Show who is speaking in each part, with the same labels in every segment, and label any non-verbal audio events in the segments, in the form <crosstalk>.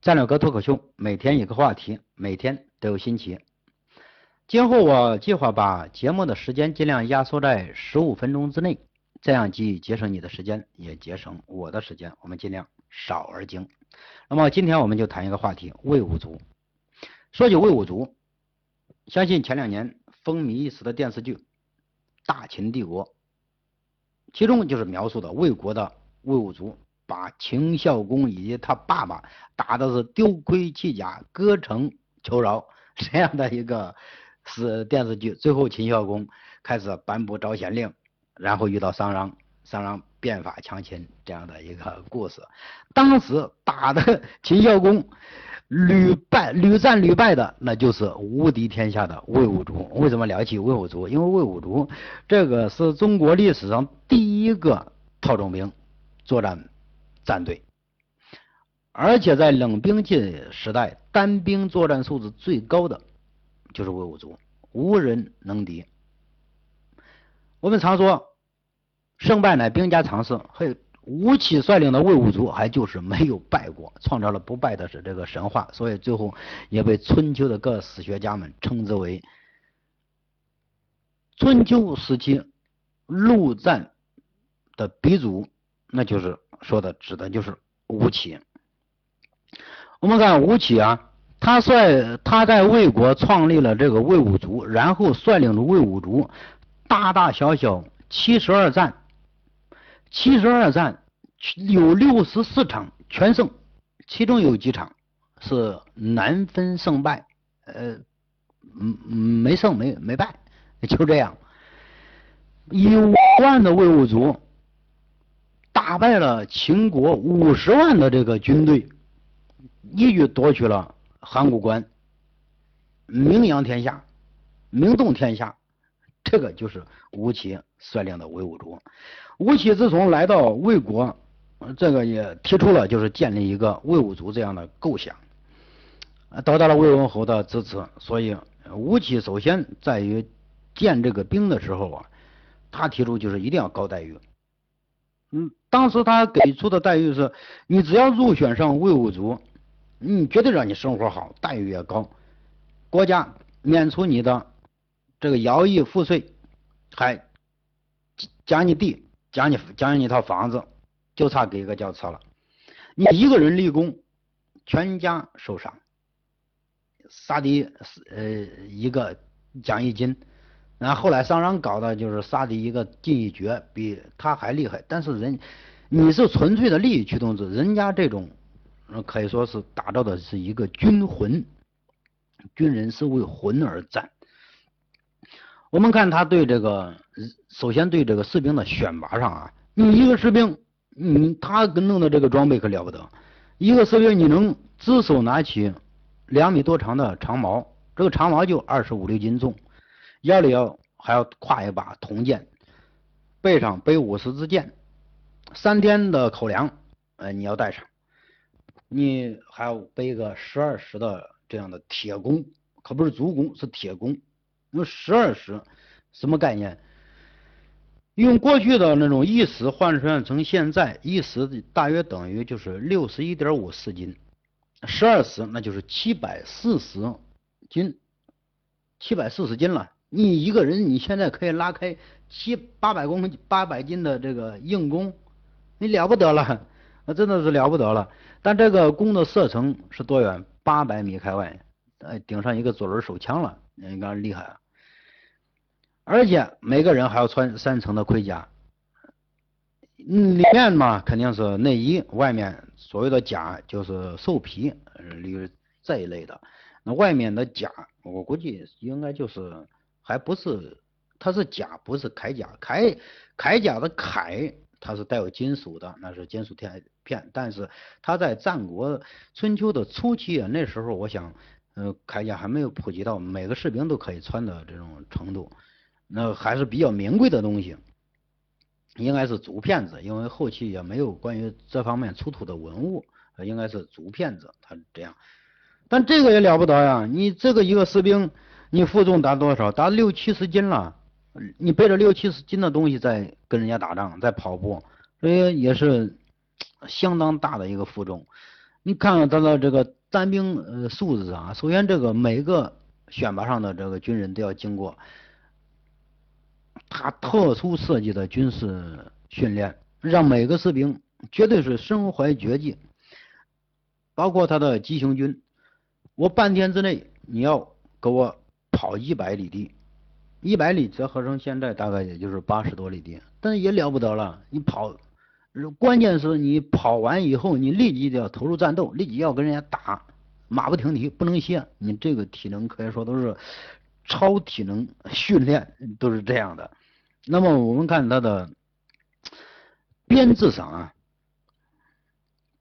Speaker 1: 战略哥脱口秀每天一个话题，每天都有新奇。今后我计划把节目的时间尽量压缩在十五分钟之内，这样既节省你的时间，也节省我的时间。我们尽量少而精。那么今天我们就谈一个话题：魏武族。说起魏武族，相信前两年风靡一时的电视剧《大秦帝国》，其中就是描述的魏国的魏武族把秦孝公以及他爸爸打的是丢盔弃甲、割城求饶 <laughs> 这样的一个。是电视剧，最后秦孝公开始颁布招贤令，然后遇到商鞅，商鞅变法强秦这样的一个故事。当时打的 <laughs> 秦孝公屡败屡战屡败的，那就是无敌天下的魏武卒。为什么聊起魏武卒？因为魏武卒这个是中国历史上第一个特种兵作战战队，而且在冷兵器时代，单兵作战素质最高的。就是魏武卒，无人能敌。我们常说，胜败乃兵家常事。嘿，吴起率领的魏武卒还就是没有败过，创造了不败的是这个神话，所以最后也被春秋的各史学家们称之为春秋时期陆战的鼻祖，那就是说的指的就是吴起。我们看吴起啊。他率他在魏国创立了这个魏武卒，然后率领着魏武卒大大小小七十二战，七十二战有六十四场全胜，其中有几场是难分胜败，呃，嗯没胜没没败，就这样，以五万的魏武卒打败了秦国五十万的这个军队，一举夺取了。函谷关，名扬天下，名动天下，这个就是吴起率领的魏武卒。吴起自从来到魏国，这个也提出了就是建立一个魏武卒这样的构想，得到了魏文侯的支持。所以吴起首先在于建这个兵的时候啊，他提出就是一定要高待遇。嗯，当时他给出的待遇是，你只要入选上魏武卒。你，绝对让你生活好，待遇也高，国家免除你的这个徭役赋税，还奖你地，奖你奖你一套房子，就差给一个轿车了。你一个人立功，全家受伤。杀敌呃一个奖一金，然后后来商鞅搞的就是杀敌一个进一绝，比他还厉害。但是人你是纯粹的利益驱动者，人家这种。可以说是打造的是一个军魂，军人是为魂而战。我们看他对这个，首先对这个士兵的选拔上啊，你一个士兵，你他弄的这个装备可了不得。一个士兵你能只手拿起两米多长的长矛，这个长矛就二十五六斤重，腰里要还要挎一把铜剑，背上背五十支箭，三天的口粮，呃，你要带上。你还要背个十二石的这样的铁弓，可不是足弓，是铁弓。用十二石什么概念？用过去的那种一石换算成现在一石大约等于就是六十一点五四斤，十二石那就是七百四十斤，七百四十斤了。你一个人你现在可以拉开七八百公八百斤的这个硬弓，你了不得了。那真的是了不得了，但这个弓的射程是多远？八百米开外，呃，顶上一个左轮手枪了，你看厉害啊！而且每个人还要穿三层的盔甲，里面嘛肯定是内衣，外面所谓的甲就是兽皮，例如这一类的。那外面的甲，我估计应该就是还不是，它是甲，不是铠甲，铠铠甲的铠。它是带有金属的，那是金属片片，但是它在战国春秋的初期啊，那时候我想，呃，铠甲还没有普及到每个士兵都可以穿的这种程度，那还是比较名贵的东西，应该是竹片子，因为后期也没有关于这方面出土的文物，应该是竹片子，它这样，但这个也了不得呀，你这个一个士兵，你负重达多少？达六七十斤了。你背着六七十斤的东西在跟人家打仗，在跑步，所以也是相当大的一个负重。你看看他的这个单兵呃素质啊，首先这个每个选拔上的这个军人都要经过他特殊设计的军事训练，让每个士兵绝对是身怀绝技，包括他的急行军，我半天之内你要给我跑一百里地。一百里折合成现在大概也就是八十多里地，但是也了不得了。你跑，关键是你跑完以后，你立即就要投入战斗，立即要跟人家打，马不停蹄，不能歇。你这个体能可以说都是超体能训练，都是这样的。那么我们看他的编制上啊，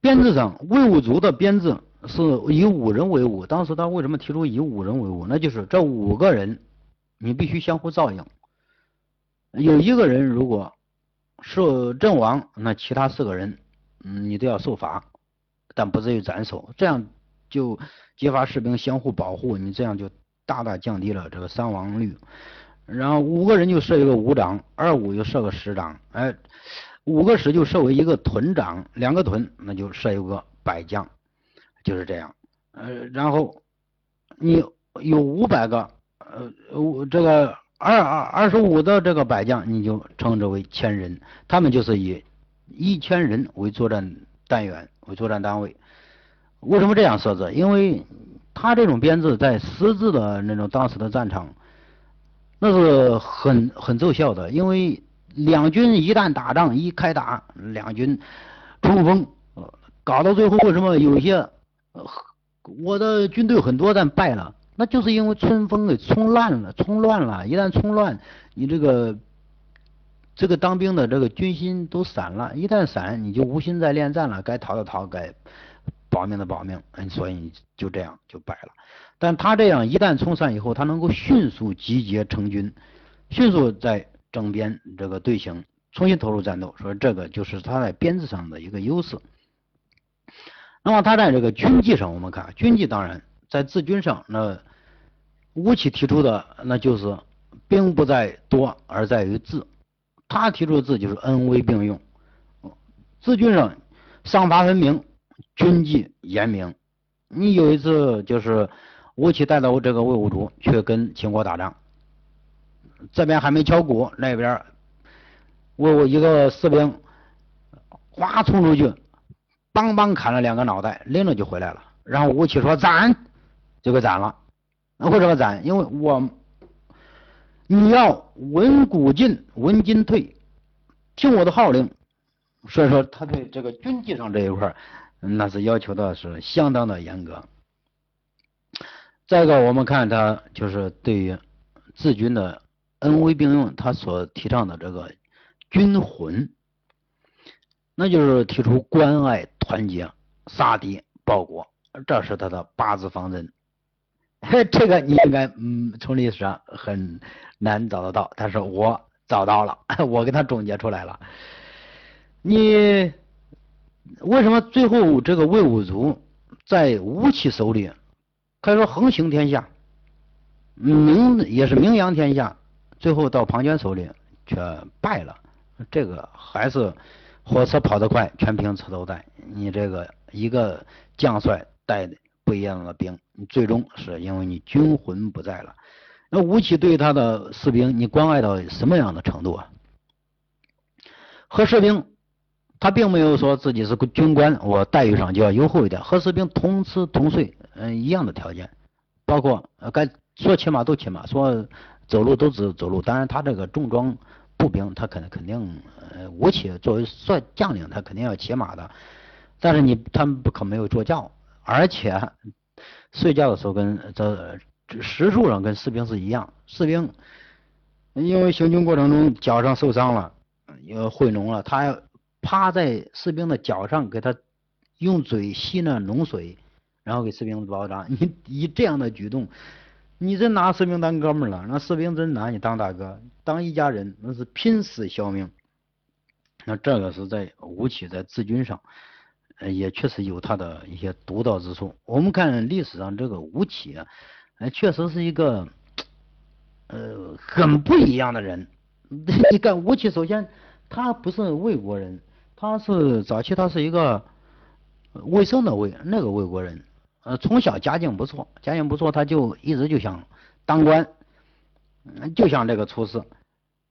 Speaker 1: 编制上魏武卒的编制是以五人为伍。当时他为什么提出以五人为伍？那就是这五个人。你必须相互照应，有一个人如果受阵亡，那其他四个人，嗯，你都要受罚，但不至于斩首，这样就激发士兵相互保护，你这样就大大降低了这个伤亡率。然后五个人就设一个五长，二五就设个十长，哎，五个十就设为一个屯长，两个屯那就设一个百将，就是这样。呃，然后你有五百个。呃，五这个二二二十五的这个百将，你就称之为千人，他们就是以一千人为作战单元为作战单位。为什么这样设置？因为他这种编制在实质的那种当时的战场，那是很很奏效的。因为两军一旦打仗一开打，两军冲锋，搞到最后为什么有些呃我的军队很多但败了？那就是因为春风给冲乱了，冲乱了。一旦冲乱，你这个这个当兵的这个军心都散了。一旦散，你就无心再恋战了，该逃的逃，该保命的保命。嗯，所以就这样就败了。但他这样一旦冲散以后，他能够迅速集结成军，迅速在整编这个队形，重新投入战斗。所以这个就是他在编制上的一个优势。那么他在这个军纪上，我们看军纪，当然在治军上那。吴起提出的那就是兵不在多而在于治，他提出的治就是恩威并用，治军上赏罚分明，军纪严明。你有一次就是吴起带着这个魏武卒去跟秦国打仗，这边还没敲鼓，那边魏武一个士兵哗冲出去，梆梆砍了两个脑袋，拎着就回来了。然后吴起说斩，就给斩了。为什么斩？因为我你要闻鼓进，闻金退，听我的号令。所以说，他对这个军纪上这一块那是要求的是相当的严格。再一个，我们看他就是对于治军的恩威并用，他所提倡的这个军魂，那就是提出关爱团结，杀敌报国，这是他的八字方针。这个你应该嗯，从历史上很难找得到，但是我找到了，<laughs> 我给他总结出来了。你为什么最后这个魏武卒在吴起手里可以说横行天下，名也是名扬天下，最后到庞涓手里却败了？这个还是火车跑得快，全凭车头带。你这个一个将帅带的。不一样的兵，你最终是因为你军魂不在了。那吴起对他的士兵，你关爱到什么样的程度啊？和士兵，他并没有说自己是军官，我待遇上就要优厚一点。和士兵同吃同睡，嗯，一样的条件，包括该说骑马都骑马，说走路都走走路。当然，他这个重装步兵，他肯肯定，呃，吴起作为帅将领，他肯定要骑马的。但是你他们不可没有坐轿。而且睡觉的时候跟这实数上跟士兵是一样，士兵因为行军过程中脚上受伤了，有会脓了，他趴在士兵的脚上给他用嘴吸那脓水，然后给士兵包扎。你以这样的举动，你真拿士兵当哥们了，那士兵真拿你当大哥，当一家人，那是拼死效命。那这个是在吴起在治军上。呃，也确实有他的一些独到之处。我们看历史上这个吴起啊，呃，确实是一个呃很不一样的人。<laughs> 你看吴起，首先他不是魏国人，他是早期他是一个魏胜的魏，那个魏国人，呃，从小家境不错，家境不错，他就一直就想当官，嗯就像这个出仕，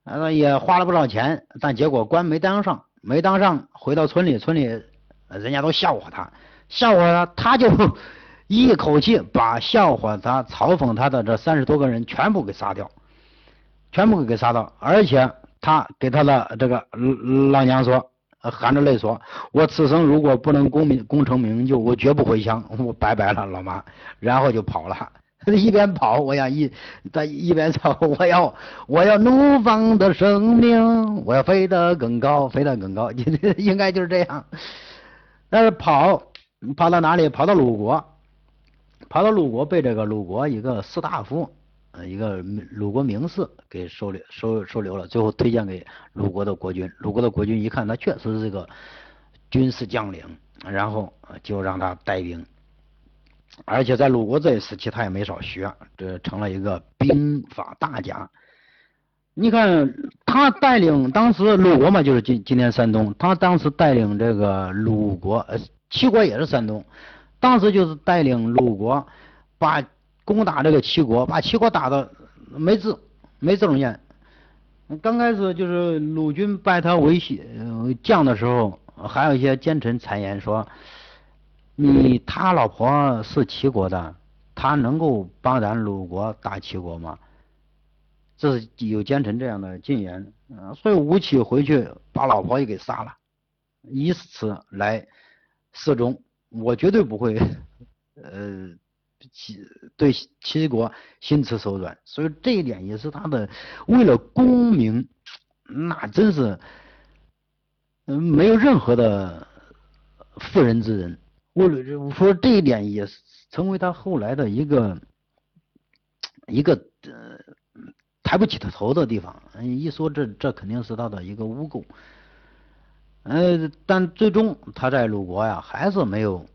Speaker 1: 呃，也花了不少钱，但结果官没当上，没当上，回到村里，村里人家都笑话他，笑话他，他就 <laughs> 一口气把笑话他、嘲讽他的这三十多个人全部给杀掉，全部给杀掉，而且他给他的这个老娘说。含着泪说：“我此生如果不能功名功成名就，我绝不回乡，我拜拜了，老妈。”然后就跑了。一边跑，我想一在一边走，我要我要怒放的生命，我要飞得更高，飞得更高，<laughs> 应该就是这样。但是跑跑到哪里？跑到鲁国，跑到鲁国被这个鲁国一个士大夫。呃一个鲁国名士给收留收收留了，最后推荐给鲁国的国君。鲁国的国君一看他确实是个军事将领，然后就让他带兵。而且在鲁国这一时期，他也没少学，这成了一个兵法大家。你看他带领当时鲁国嘛，就是今今天山东，他当时带领这个鲁国，呃，齐国也是山东，当时就是带领鲁国把。攻打这个齐国，把齐国打的没字没字中间。刚开始就是鲁军拜他为将的时候，还有一些奸臣谗言说：“你他老婆是齐国的，他能够帮咱鲁国打齐国吗？”这是有奸臣这样的进言。所以吴起回去把老婆也给杀了，以此来示忠。我绝对不会，呃。齐对齐国心慈手软，所以这一点也是他的为了功名，那真是嗯没有任何的妇人之仁。为了我说这一点也是成为他后来的一个一个呃抬不起他头的地方。一说这这肯定是他的一个污垢。呃，但最终他在鲁国呀还是没有。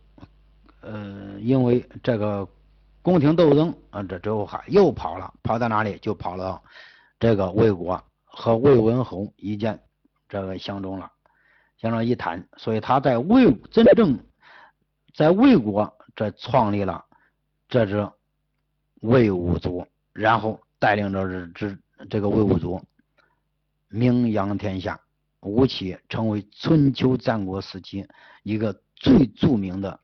Speaker 1: 呃，因为这个宫廷斗争啊，这之后还又跑了，跑到哪里就跑到这个魏国和魏文侯一见这个相中了，相中一谈，所以他在魏真正在魏国这创立了这支魏武族，然后带领着这支这个魏武族名扬天下，吴起成为春秋战国时期一个最著名的。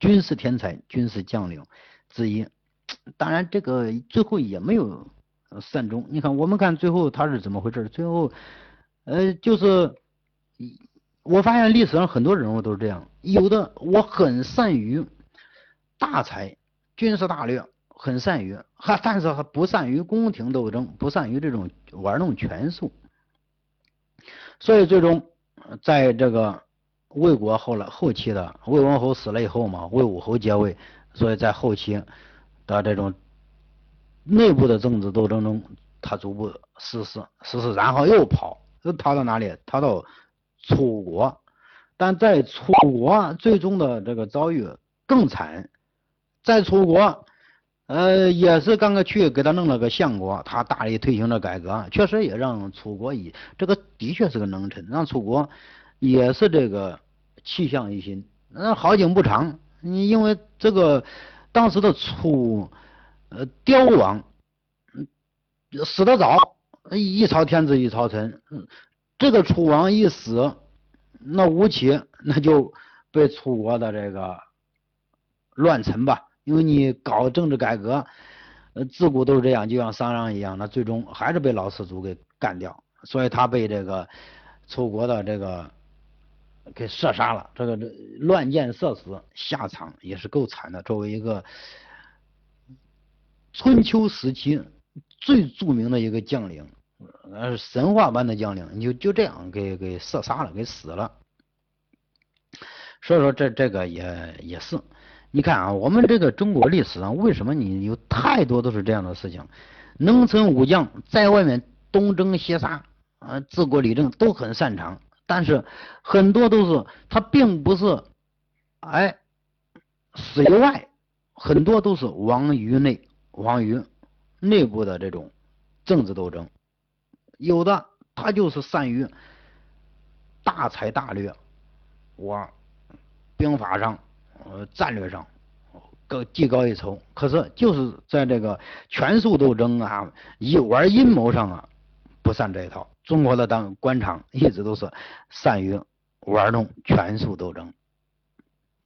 Speaker 1: 军事天才、军事将领之一，<tsk> 当然这个最后也没有善终。你看，我们看最后他是怎么回事？最后，呃，就是我发现历史上很多人物都是这样，有的我很善于大才、军事大略，很善于，还但是还不善于宫廷斗争，不善于这种玩弄权术，所以最终在这个。魏国后来后期的魏文侯死了以后嘛，魏武侯接位，所以在后期的这种内部的政治斗争中，他逐步失势，失势，然后又跑，又逃到哪里？逃到楚国，但在楚国最终的这个遭遇更惨，在楚国，呃，也是刚刚去给他弄了个相国，他大力推行了改革，确实也让楚国以这个的确是个能臣，让楚国。也是这个气象一新，那好景不长，你因为这个当时的楚呃刁王死得早，一朝天子一朝臣，这个楚王一死，那吴起那就被楚国的这个乱臣吧，因为你搞政治改革，呃自古都是这样，就像商鞅一样，那最终还是被老四族给干掉，所以他被这个楚国的这个。给射杀了，这个这乱箭射死，下场也是够惨的。作为一个春秋时期最著名的一个将领，呃，神话般的将领，你就就这样给给射杀了，给死了。所以说这这个也也是，你看啊，我们这个中国历史上为什么你有太多都是这样的事情？农村武将在外面东征西杀，啊，治国理政都很擅长。但是很多都是他并不是，哎，死于外，很多都是亡于内，亡于内部的这种政治斗争。有的他就是善于大才大略，我兵法上、呃战略上高技高一筹，可是就是在这个权术斗争啊、一玩阴谋上啊，不善这一套。中国的当官场一直都是善于玩弄权术斗争。